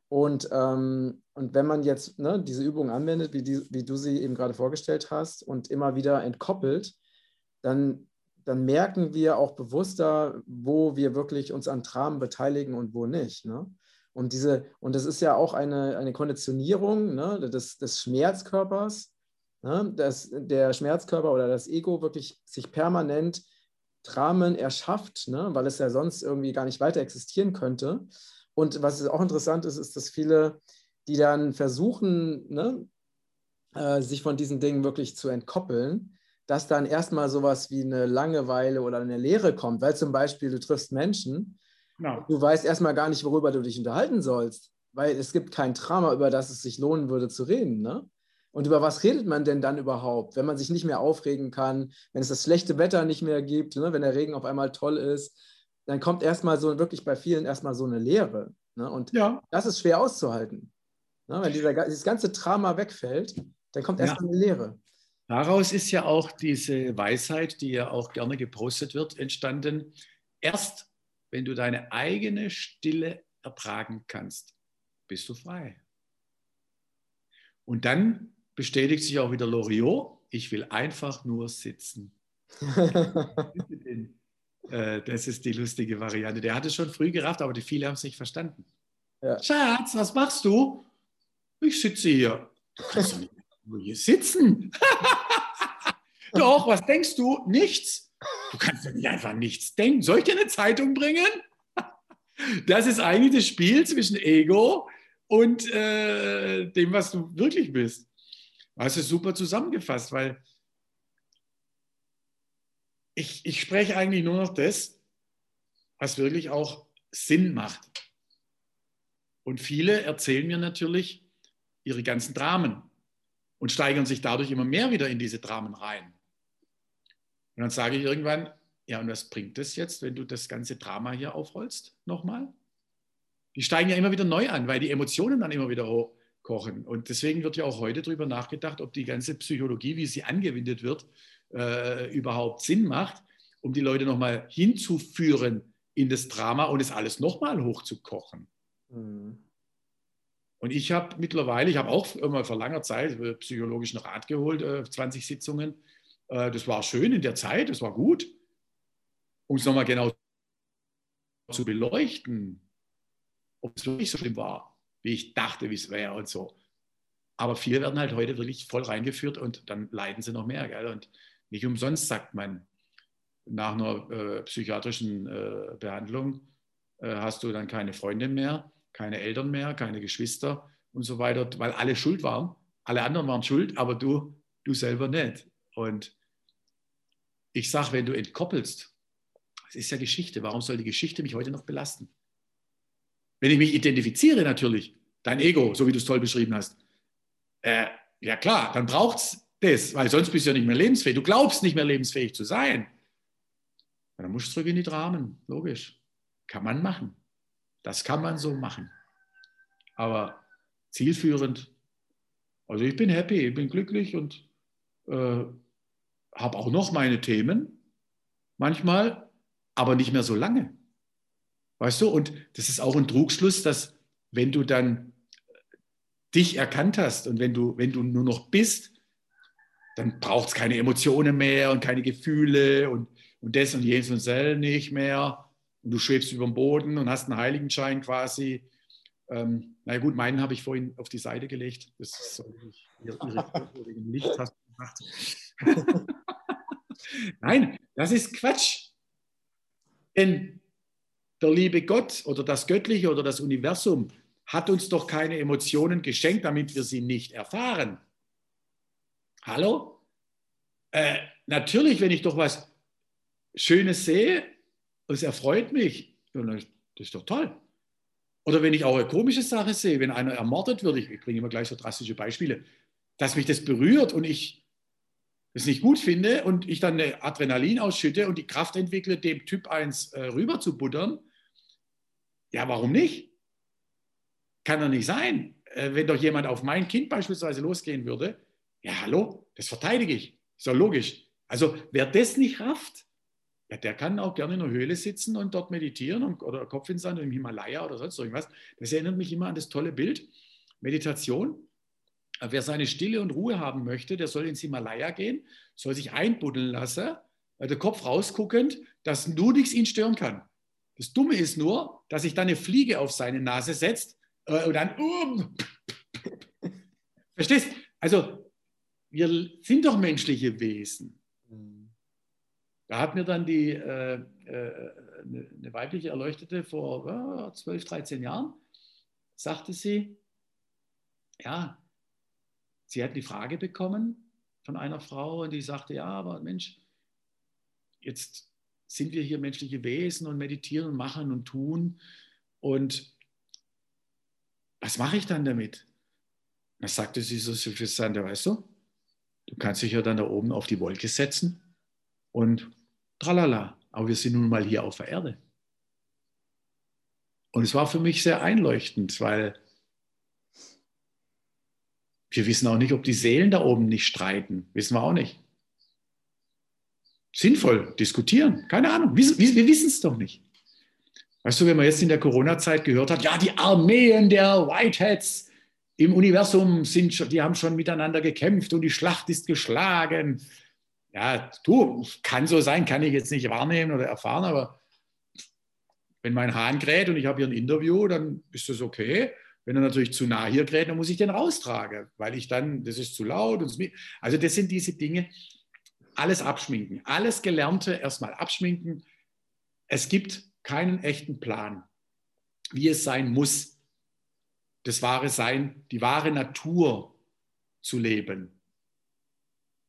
Und, ähm, und wenn man jetzt ne, diese Übung anwendet, wie, die, wie du sie eben gerade vorgestellt hast, und immer wieder entkoppelt, dann, dann merken wir auch bewusster, wo wir wirklich uns an Dramen beteiligen und wo nicht. Ne? Und, diese, und das ist ja auch eine, eine Konditionierung ne, des, des Schmerzkörpers, ne, dass der Schmerzkörper oder das Ego wirklich sich permanent Dramen erschafft, ne, weil es ja sonst irgendwie gar nicht weiter existieren könnte. Und was auch interessant ist, ist, dass viele, die dann versuchen, ne, äh, sich von diesen Dingen wirklich zu entkoppeln, dass dann erstmal sowas wie eine Langeweile oder eine Leere kommt, weil zum Beispiel du triffst Menschen, Genau. Du weißt erstmal gar nicht, worüber du dich unterhalten sollst, weil es gibt kein Drama, über das es sich lohnen würde zu reden. Ne? Und über was redet man denn dann überhaupt, wenn man sich nicht mehr aufregen kann, wenn es das schlechte Wetter nicht mehr gibt, ne? wenn der Regen auf einmal toll ist, dann kommt erstmal so wirklich bei vielen erstmal so eine Leere. Ne? Und ja. das ist schwer auszuhalten. Ne? Wenn dieser, dieses ganze Drama wegfällt, dann kommt erstmal ja. eine Leere. Daraus ist ja auch diese Weisheit, die ja auch gerne gepostet wird, entstanden. Erst wenn du deine eigene Stille ertragen kannst, bist du frei. Und dann bestätigt sich auch wieder Loriot, ich will einfach nur sitzen. Äh, das ist die lustige Variante. Der hat es schon früh gerafft, aber die viele haben es nicht verstanden. Ja. Schatz, was machst du? Ich sitze hier. Du kannst doch nicht nur hier sitzen. doch, was denkst du? Nichts. Du kannst ja nicht einfach nichts denken. Soll ich dir eine Zeitung bringen? Das ist eigentlich das Spiel zwischen Ego und äh, dem, was du wirklich bist. Du hast es super zusammengefasst, weil ich, ich spreche eigentlich nur noch das, was wirklich auch Sinn macht. Und viele erzählen mir natürlich ihre ganzen Dramen und steigern sich dadurch immer mehr wieder in diese Dramen rein. Und dann sage ich irgendwann, ja, und was bringt das jetzt, wenn du das ganze Drama hier aufrollst nochmal? Die steigen ja immer wieder neu an, weil die Emotionen dann immer wieder hochkochen. Und deswegen wird ja auch heute darüber nachgedacht, ob die ganze Psychologie, wie sie angewendet wird, äh, überhaupt Sinn macht, um die Leute nochmal hinzuführen in das Drama und es alles nochmal hochzukochen. Mhm. Und ich habe mittlerweile, ich habe auch immer vor langer Zeit psychologischen Rat geholt, äh, 20 Sitzungen äh, das war schön in der Zeit, das war gut. Um es nochmal genau zu beleuchten, ob es wirklich so schlimm war, wie ich dachte, wie es wäre und so. Aber viele werden halt heute wirklich voll reingeführt und dann leiden sie noch mehr. Gell? Und nicht umsonst sagt man, nach einer äh, psychiatrischen äh, Behandlung äh, hast du dann keine Freundin mehr, keine Eltern mehr, keine Geschwister und so weiter, weil alle schuld waren. Alle anderen waren schuld, aber du, du selber nicht. Und ich sage, wenn du entkoppelst, das ist ja Geschichte, warum soll die Geschichte mich heute noch belasten? Wenn ich mich identifiziere natürlich, dein Ego, so wie du es toll beschrieben hast, äh, ja klar, dann braucht es das, weil sonst bist du ja nicht mehr lebensfähig. Du glaubst nicht mehr lebensfähig zu sein. Dann musst du zurück in die Dramen, logisch. Kann man machen. Das kann man so machen. Aber zielführend, also ich bin happy, ich bin glücklich und äh, habe auch noch meine Themen, manchmal, aber nicht mehr so lange. Weißt du, und das ist auch ein Trugschluss, dass wenn du dann dich erkannt hast und wenn du, wenn du nur noch bist, dann braucht es keine Emotionen mehr und keine Gefühle und, und das und jenes und das nicht mehr. Und du schwebst über dem Boden und hast einen Heiligenschein quasi. Ähm, na gut, meinen habe ich vorhin auf die Seite gelegt. Das ist so, wegen Licht hast du gemacht. Nein, das ist Quatsch. Denn der liebe Gott oder das Göttliche oder das Universum hat uns doch keine Emotionen geschenkt, damit wir sie nicht erfahren. Hallo? Äh, natürlich, wenn ich doch was Schönes sehe, es erfreut mich, das ist doch toll. Oder wenn ich auch eine komische Sache sehe, wenn einer ermordet wird, ich bringe immer gleich so drastische Beispiele, dass mich das berührt und ich es nicht gut finde und ich dann eine Adrenalin ausschütte und die Kraft entwickle, dem Typ 1 äh, rüber zu buttern, ja, warum nicht? kann doch nicht sein. Äh, wenn doch jemand auf mein Kind beispielsweise losgehen würde, ja, hallo, das verteidige ich. Ist doch logisch. Also wer das nicht rafft, ja, der kann auch gerne in einer Höhle sitzen und dort meditieren und, oder Kopf in Sand im Himalaya oder sonst irgendwas. Das erinnert mich immer an das tolle Bild. Meditation. Wer seine Stille und Ruhe haben möchte, der soll ins Himalaya gehen, soll sich einbuddeln lassen, der Kopf rausguckend, dass nur nichts ihn stören kann. Das Dumme ist nur, dass sich dann eine Fliege auf seine Nase setzt äh, und dann. Um. Verstehst? Also, wir sind doch menschliche Wesen. Da hat mir dann die, äh, äh, eine weibliche Erleuchtete vor äh, 12, 13 Jahren, sagte sie, ja, sie hat die Frage bekommen von einer Frau und die sagte, ja, aber Mensch, jetzt sind wir hier menschliche Wesen und meditieren und machen und tun und was mache ich dann damit? Da sagte sie so suffisant, weißt du, du kannst dich ja dann da oben auf die Wolke setzen und tralala, aber wir sind nun mal hier auf der Erde. Und es war für mich sehr einleuchtend, weil wir wissen auch nicht, ob die Seelen da oben nicht streiten. Wissen wir auch nicht. Sinnvoll diskutieren, keine Ahnung. Wir, wir wissen es doch nicht. Weißt du, wenn man jetzt in der Corona-Zeit gehört hat, ja, die Armeen der Whiteheads im Universum sind schon, die haben schon miteinander gekämpft und die Schlacht ist geschlagen. Ja, du, kann so sein, kann ich jetzt nicht wahrnehmen oder erfahren, aber wenn mein Hahn kräht und ich habe hier ein Interview, dann ist das okay. Wenn er natürlich zu nah hier kräht, dann muss ich den raustragen, weil ich dann, das ist zu laut. Also das sind diese Dinge, alles abschminken, alles Gelernte erstmal abschminken. Es gibt keinen echten Plan, wie es sein muss, das wahre Sein, die wahre Natur zu leben.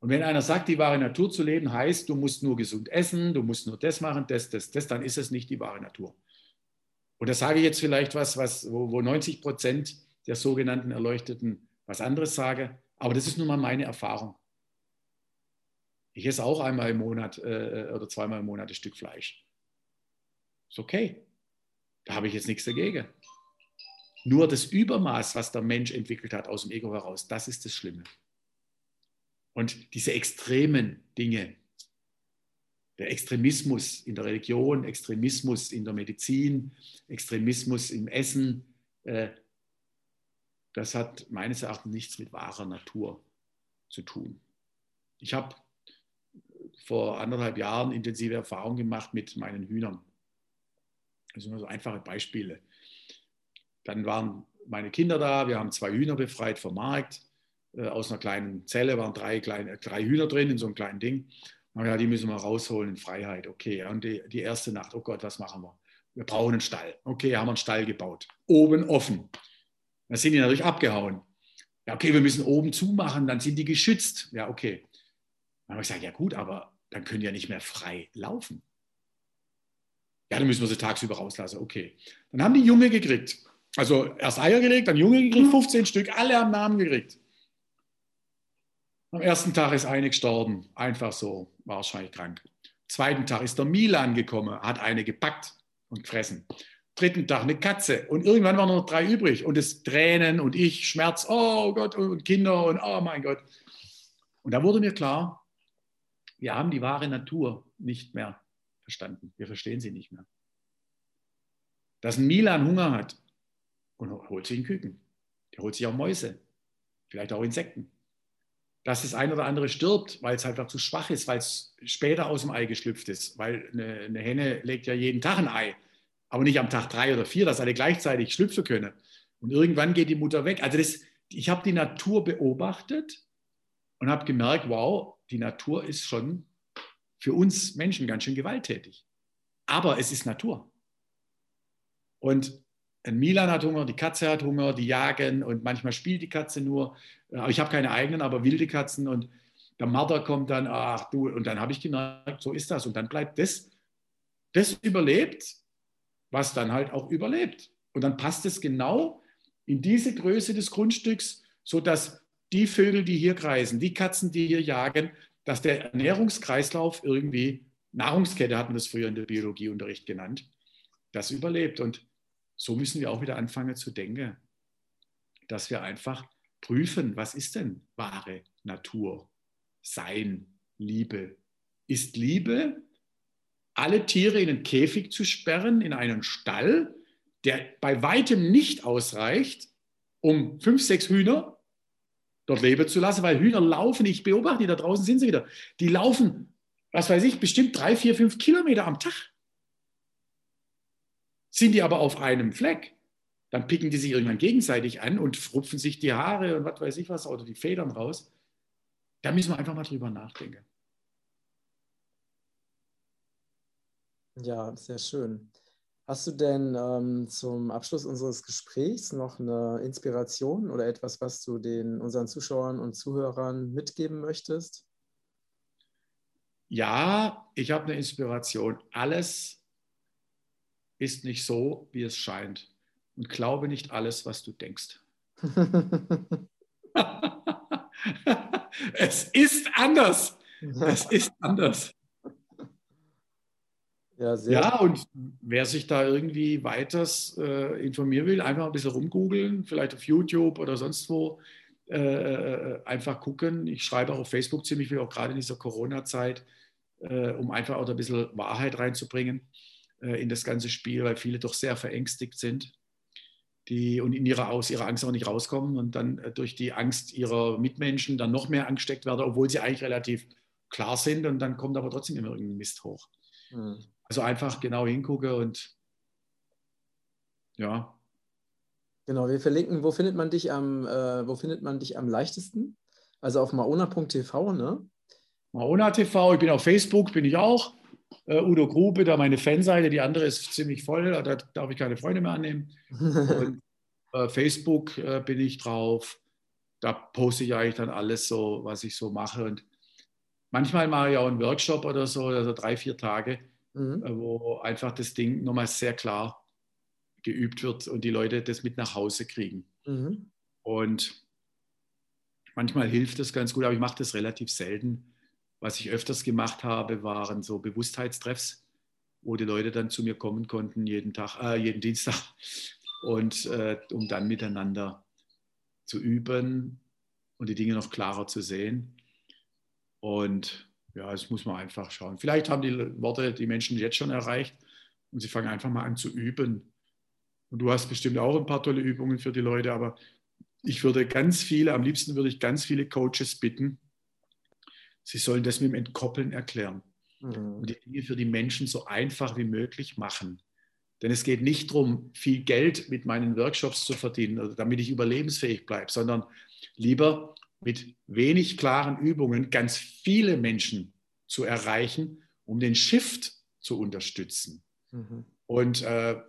Und wenn einer sagt, die wahre Natur zu leben heißt, du musst nur gesund essen, du musst nur das machen, das, das, das, dann ist es nicht die wahre Natur. Und da sage ich jetzt vielleicht was, was wo, wo 90 Prozent der sogenannten Erleuchteten was anderes sage, aber das ist nun mal meine Erfahrung. Ich esse auch einmal im Monat äh, oder zweimal im Monat ein Stück Fleisch. Ist okay. Da habe ich jetzt nichts dagegen. Nur das Übermaß, was der Mensch entwickelt hat aus dem Ego heraus, das ist das Schlimme. Und diese extremen Dinge, der Extremismus in der Religion, Extremismus in der Medizin, Extremismus im Essen, äh, das hat meines Erachtens nichts mit wahrer Natur zu tun. Ich habe vor anderthalb Jahren intensive Erfahrungen gemacht mit meinen Hühnern. Das sind nur so einfache Beispiele. Dann waren meine Kinder da, wir haben zwei Hühner befreit vom Markt. Äh, aus einer kleinen Zelle waren drei, kleine, drei Hühner drin in so einem kleinen Ding. Ja, die müssen wir rausholen in Freiheit. Okay, und die, die erste Nacht, oh Gott, was machen wir? Wir brauchen einen Stall. Okay, haben wir einen Stall gebaut. Oben offen. Dann sind die natürlich abgehauen. Ja, okay, wir müssen oben zumachen, dann sind die geschützt. Ja, okay. Dann habe ich gesagt, ja gut, aber dann können die ja nicht mehr frei laufen. Ja, dann müssen wir sie tagsüber rauslassen. Okay. Dann haben die Junge gekriegt. Also erst Eier gelegt, dann Junge gekriegt, 15 Stück, alle haben Namen gekriegt. Am ersten Tag ist eine gestorben, einfach so, wahrscheinlich krank. Am zweiten Tag ist der Milan gekommen, hat eine gepackt und gefressen. Am dritten Tag eine Katze und irgendwann waren noch drei übrig und es Tränen und ich, Schmerz, oh Gott und Kinder und oh mein Gott. Und da wurde mir klar, wir haben die wahre Natur nicht mehr verstanden. Wir verstehen sie nicht mehr. Dass ein Milan Hunger hat und holt sich einen Küken. Der holt sich auch Mäuse, vielleicht auch Insekten dass das ein oder andere stirbt, weil es halt einfach zu schwach ist, weil es später aus dem Ei geschlüpft ist. Weil eine, eine, Henne legt ja jeden Tag ein Ei, aber nicht am Tag drei oder vier, dass alle gleichzeitig schlüpfen können. Und irgendwann geht die Mutter weg. Also das, ich habe die Natur beobachtet und habe gemerkt, wow, die Natur ist schon für uns Menschen ganz schön gewalttätig. Aber es ist Natur. Und ein Milan hat Hunger, die Katze hat Hunger, die jagen und manchmal spielt die Katze nur. Aber ich habe keine eigenen, aber wilde Katzen und der Marder kommt dann, ach du, und dann habe ich gemerkt, so ist das. Und dann bleibt das, das überlebt, was dann halt auch überlebt. Und dann passt es genau in diese Größe des Grundstücks, sodass die Vögel, die hier kreisen, die Katzen, die hier jagen, dass der Ernährungskreislauf irgendwie, Nahrungskette hatten wir das früher in der Biologieunterricht genannt, das überlebt. Und so müssen wir auch wieder anfangen zu denken. dass wir einfach prüfen, was ist denn wahre Natur, Sein, Liebe. Ist Liebe, alle Tiere in einen Käfig zu sperren, in einen Stall, der bei weitem nicht ausreicht, um fünf, sechs Hühner dort leben zu lassen, weil Hühner laufen, ich beobachte die, da draußen sind sie wieder, die laufen, was weiß ich, bestimmt drei, vier, fünf Kilometer am Tag. Sind die aber auf einem Fleck, dann picken die sich irgendwann gegenseitig an und rupfen sich die Haare und was weiß ich was oder die Federn raus. Da müssen wir einfach mal drüber nachdenken. Ja, sehr schön. Hast du denn ähm, zum Abschluss unseres Gesprächs noch eine Inspiration oder etwas, was du den unseren Zuschauern und Zuhörern mitgeben möchtest? Ja, ich habe eine Inspiration. Alles ist nicht so, wie es scheint. Und glaube nicht alles, was du denkst. es ist anders. Es ist anders. Ja, ja, und wer sich da irgendwie weiters äh, informieren will, einfach ein bisschen rumgoogeln, vielleicht auf YouTube oder sonst wo, äh, äh, einfach gucken. Ich schreibe auch auf Facebook ziemlich viel, auch gerade in dieser Corona-Zeit, äh, um einfach auch ein bisschen Wahrheit reinzubringen in das ganze Spiel, weil viele doch sehr verängstigt sind die, und in ihrer, aus ihrer Angst auch nicht rauskommen und dann äh, durch die Angst ihrer Mitmenschen dann noch mehr angesteckt werden, obwohl sie eigentlich relativ klar sind und dann kommt aber trotzdem immer irgendein Mist hoch. Mhm. Also einfach genau hingucke und ja. Genau, wir verlinken, wo findet man dich am, äh, wo findet man dich am leichtesten? Also auf maona.tv, ne? Maona TV, ich bin auf Facebook, bin ich auch. Uh, Udo Grube, da meine Fanseite, die andere ist ziemlich voll, da darf ich keine Freunde mehr annehmen. Und uh, Facebook uh, bin ich drauf, da poste ich eigentlich dann alles so, was ich so mache. Und manchmal mache ich auch einen Workshop oder so, also drei, vier Tage mhm. Äh, wo einfach das Ding nochmal sehr klar geübt wird und die Leute das mit nach Hause kriegen. Mhm. Und manchmal hilft das ganz gut, aber ich mache das relativ selten. Was ich öfters gemacht habe, waren so Bewusstheitstreffs, wo die Leute dann zu mir kommen konnten, jeden Tag, äh, jeden Dienstag, und äh, um dann miteinander zu üben und die Dinge noch klarer zu sehen. Und ja, das muss man einfach schauen. Vielleicht haben die Worte die Menschen jetzt schon erreicht und sie fangen einfach mal an zu üben. Und du hast bestimmt auch ein paar tolle Übungen für die Leute, aber ich würde ganz viele, am liebsten würde ich ganz viele Coaches bitten, sie sollen das mit dem Entkoppeln erklären mhm. und die Dinge für die Menschen so einfach wie möglich machen. Denn es geht nicht darum, viel Geld mit meinen Workshops zu verdienen, damit ich überlebensfähig bleibe, sondern lieber mit wenig klaren Übungen ganz viele Menschen zu erreichen, um den Shift zu unterstützen. Mhm. Und äh,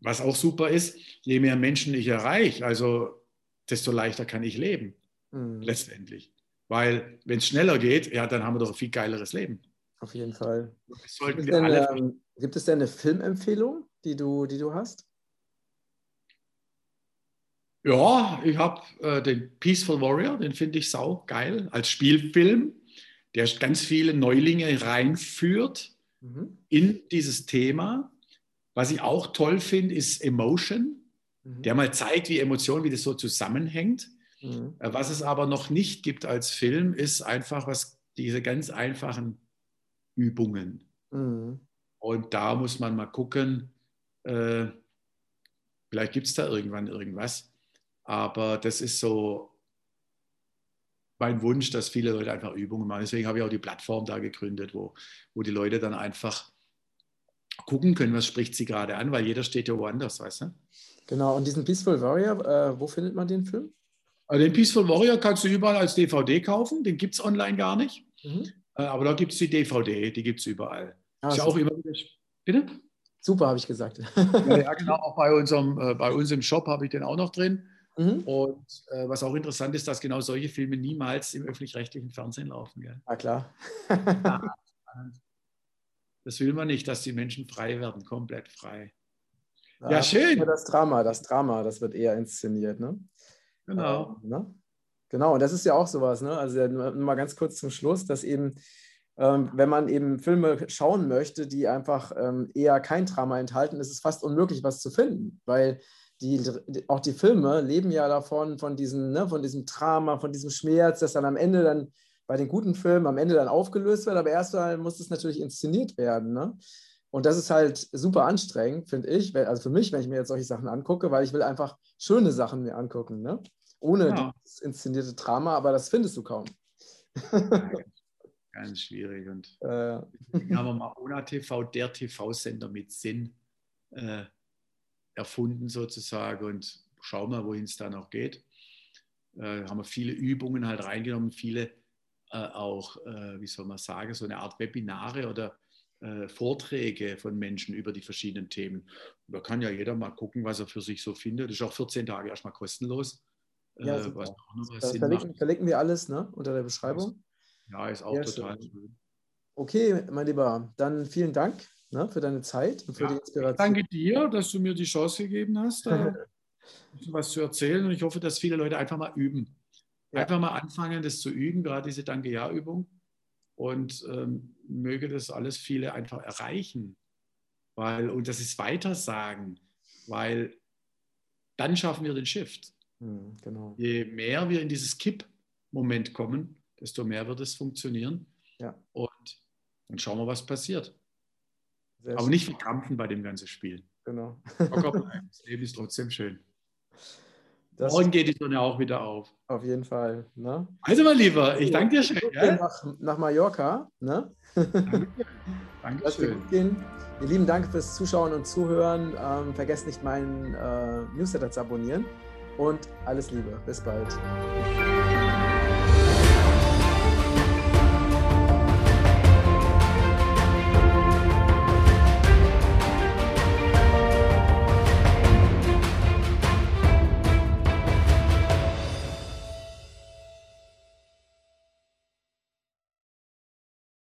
was auch super ist, je mehr Menschen ich erreiche, also desto leichter kann ich leben, mhm. letztendlich. Weil wenn es schneller geht, ja, dann haben wir doch ein viel geileres Leben. Auf jeden Fall. Gibt es, denn, ähm, gibt es denn eine Filmempfehlung, die du, die du hast? Ja, ich habe äh, den Peaceful Warrior, den finde ich sau geil als Spielfilm, der ganz viele Neulinge reinführt mhm. in dieses Thema. Was ich auch toll finde, ist Emotion, mhm. der mal zeigt, wie Emotionen, wie das so zusammenhängt. Mhm. Äh, was es aber noch nicht gibt als Film, ist einfach was diese ganz einfachen Übungen. Mhm. Und da muss man mal gucken, äh, vielleicht gibt es da irgendwann irgendwas aber das ist so mein Wunsch, dass viele Leute einfach Übungen machen. Deswegen habe ich auch die Plattform da gegründet, wo, wo die Leute dann einfach gucken können, was spricht sie gerade an, weil jeder steht ja woanders, weißt du? Genau, und diesen Peaceful Warrior, äh, wo findet man den Film? Also den Peaceful Warrior kannst du überall als DVD kaufen, den gibt es online gar nicht. Mhm. Äh, aber da gibt es die DVD, die gibt es überall. Ah, ist ja auch immer Bitte? Super, habe ich gesagt. ja, ja, genau, auch bei unserem, äh, bei uns im Shop habe ich den auch noch drin. Mhm. Und äh, was auch interessant ist, dass genau solche Filme niemals im öffentlich-rechtlichen Fernsehen laufen. Gell? Ah, klar. das will man nicht, dass die Menschen frei werden, komplett frei. Ja, ja schön. Das Drama, das Drama, das wird eher inszeniert, ne? Genau. Äh, ne? Genau, und das ist ja auch sowas, ne? Also mal ganz kurz zum Schluss, dass eben, ähm, wenn man eben Filme schauen möchte, die einfach ähm, eher kein Drama enthalten, ist es fast unmöglich, was zu finden, weil die, auch die Filme leben ja davon, von diesem, ne, von diesem Drama, von diesem Schmerz, das dann am Ende dann bei den guten Filmen am Ende dann aufgelöst wird, aber erstmal muss es natürlich inszeniert werden. Ne? Und das ist halt super anstrengend, finde ich, also für mich, wenn ich mir jetzt solche Sachen angucke, weil ich will einfach schöne Sachen mir angucken, ne? ohne ja. das inszenierte Drama, aber das findest du kaum. ganz schwierig. Und äh. haben wir mal ONA TV, der TV-Sender mit Sinn äh, erfunden sozusagen und schauen mal, wohin es da noch geht. Äh, haben wir viele Übungen halt reingenommen, viele äh, auch, äh, wie soll man sagen, so eine Art Webinare oder äh, Vorträge von Menschen über die verschiedenen Themen. Und da kann ja jeder mal gucken, was er für sich so findet. Das ist auch 14 Tage erstmal kostenlos. Ja, äh, was auch noch was das verlinken, verlinken, wir alles ne, unter der Beschreibung. Ja, ist auch Sehr total schön. Okay, mein Lieber, dann vielen Dank ne, für deine Zeit und für ja, die Inspiration. danke dir, dass du mir die Chance gegeben hast, da was zu erzählen. Und ich hoffe, dass viele Leute einfach mal üben. Ja. Einfach mal anfangen, das zu üben, gerade diese Danke-Ja-Übung. Und ähm, möge das alles viele einfach erreichen. Weil, und das ist Weitersagen, weil dann schaffen wir den Shift. Mhm, genau. Je mehr wir in dieses Kipp-Moment kommen, desto mehr wird es funktionieren. Ja. Und dann schauen wir, was passiert. Sehr Aber schön. nicht verkrampfen bei dem ganzen Spiel. Genau. das Leben ist trotzdem schön. Das Morgen geht die Sonne auch wieder auf. Auf jeden Fall. Ne? Also, mein Lieber, ich danke dir schön. Ja? Nach, nach Mallorca. Ne? Danke. Dankeschön. Ihr lieben Dank fürs Zuschauen und Zuhören. Ähm, vergesst nicht, meinen äh, Newsletter zu abonnieren. Und alles Liebe. Bis bald.